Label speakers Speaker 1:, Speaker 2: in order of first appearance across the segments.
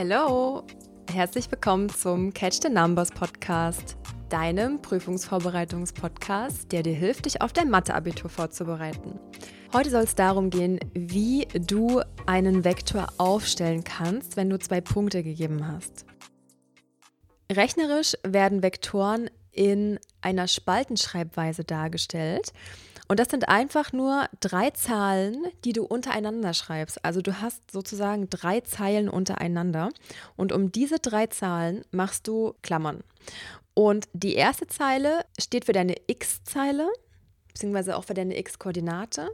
Speaker 1: Hello, herzlich willkommen zum Catch the Numbers Podcast, deinem Prüfungsvorbereitungspodcast, der dir hilft, dich auf dein Mathe-Abitur vorzubereiten. Heute soll es darum gehen, wie du einen Vektor aufstellen kannst, wenn du zwei Punkte gegeben hast. Rechnerisch werden Vektoren in einer Spaltenschreibweise dargestellt. Und das sind einfach nur drei Zahlen, die du untereinander schreibst. Also du hast sozusagen drei Zeilen untereinander. Und um diese drei Zahlen machst du Klammern. Und die erste Zeile steht für deine x-Zeile, beziehungsweise auch für deine x-Koordinate.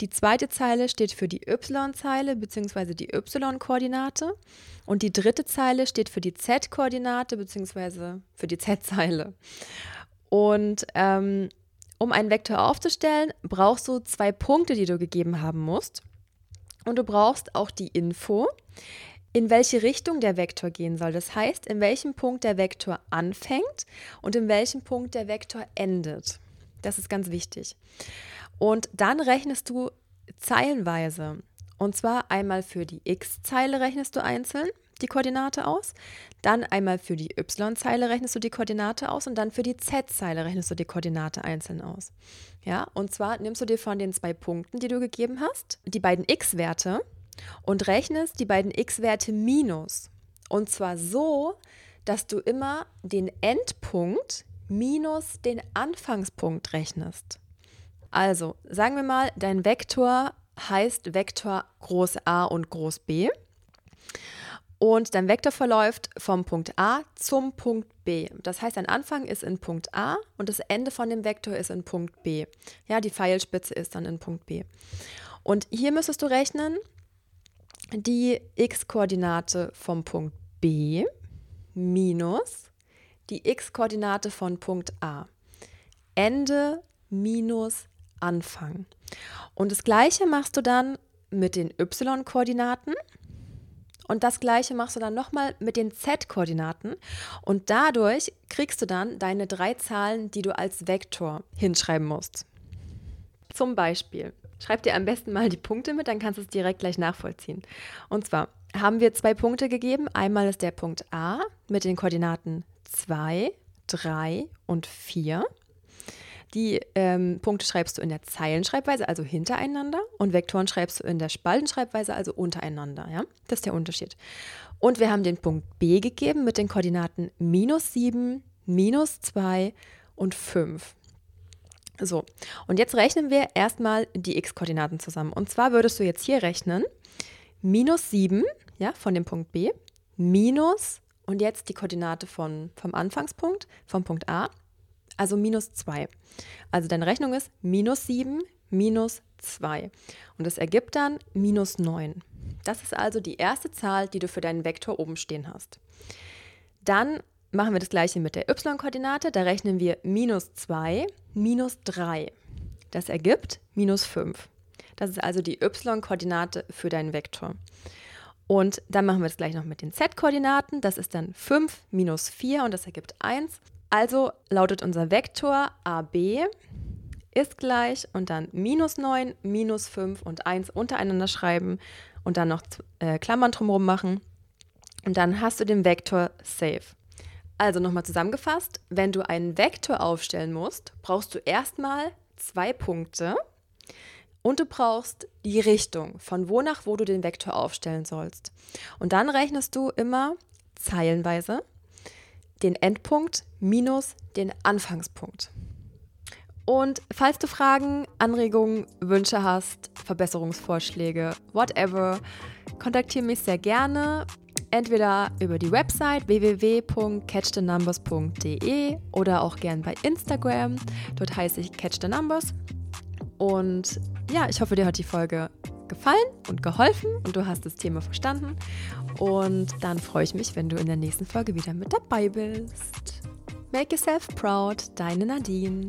Speaker 1: Die zweite Zeile steht für die y-Zeile, beziehungsweise die y-Koordinate. Und die dritte Zeile steht für die z-Koordinate, beziehungsweise für die z-Zeile. Und ähm, um einen Vektor aufzustellen, brauchst du zwei Punkte, die du gegeben haben musst. Und du brauchst auch die Info, in welche Richtung der Vektor gehen soll. Das heißt, in welchem Punkt der Vektor anfängt und in welchem Punkt der Vektor endet. Das ist ganz wichtig. Und dann rechnest du zeilenweise. Und zwar einmal für die x-Zeile rechnest du einzeln die Koordinate aus. Dann einmal für die y-Zeile rechnest du die Koordinate aus und dann für die z-Zeile rechnest du die Koordinate einzeln aus. Ja, und zwar nimmst du dir von den zwei Punkten, die du gegeben hast, die beiden x-Werte und rechnest die beiden x-Werte minus. Und zwar so, dass du immer den Endpunkt minus den Anfangspunkt rechnest. Also, sagen wir mal, dein Vektor heißt Vektor groß A und groß B. Und dein Vektor verläuft vom Punkt A zum Punkt B. Das heißt, dein Anfang ist in Punkt A und das Ende von dem Vektor ist in Punkt B. Ja, die Pfeilspitze ist dann in Punkt B. Und hier müsstest du rechnen, die x-Koordinate vom Punkt B minus die x-Koordinate von Punkt A. Ende minus Anfang. Und das gleiche machst du dann mit den y-Koordinaten. Und das gleiche machst du dann nochmal mit den Z-Koordinaten. Und dadurch kriegst du dann deine drei Zahlen, die du als Vektor hinschreiben musst. Zum Beispiel, schreib dir am besten mal die Punkte mit, dann kannst du es direkt gleich nachvollziehen. Und zwar haben wir zwei Punkte gegeben. Einmal ist der Punkt A mit den Koordinaten 2, 3 und 4. Die ähm, Punkte schreibst du in der Zeilenschreibweise, also hintereinander, und Vektoren schreibst du in der Spaltenschreibweise, also untereinander. Ja? Das ist der Unterschied. Und wir haben den Punkt B gegeben mit den Koordinaten minus 7, minus 2 und 5. So, und jetzt rechnen wir erstmal die x-Koordinaten zusammen. Und zwar würdest du jetzt hier rechnen, minus 7, ja, von dem Punkt B, minus, und jetzt die Koordinate von, vom Anfangspunkt, vom Punkt A, also minus 2. Also deine Rechnung ist minus 7 minus 2. Und das ergibt dann minus 9. Das ist also die erste Zahl, die du für deinen Vektor oben stehen hast. Dann machen wir das gleiche mit der y-Koordinate. Da rechnen wir minus 2 minus 3. Das ergibt minus 5. Das ist also die y-Koordinate für deinen Vektor. Und dann machen wir das gleich noch mit den z-Koordinaten. Das ist dann 5 minus 4 und das ergibt 1. Also lautet unser Vektor AB ist gleich und dann minus 9, minus 5 und 1 untereinander schreiben und dann noch äh, Klammern drumherum machen. Und dann hast du den Vektor safe. Also nochmal zusammengefasst, wenn du einen Vektor aufstellen musst, brauchst du erstmal zwei Punkte und du brauchst die Richtung, von wo nach wo du den Vektor aufstellen sollst. Und dann rechnest du immer zeilenweise den Endpunkt minus den Anfangspunkt. Und falls du Fragen, Anregungen, Wünsche hast, Verbesserungsvorschläge, whatever, kontaktiere mich sehr gerne. Entweder über die Website www.catchthenumbers.de oder auch gern bei Instagram. Dort heiße ich Catch the Numbers. Und ja, ich hoffe, dir hat die Folge gefallen und geholfen und du hast das Thema verstanden. Und dann freue ich mich, wenn du in der nächsten Folge wieder mit dabei bist. Make yourself proud, deine Nadine.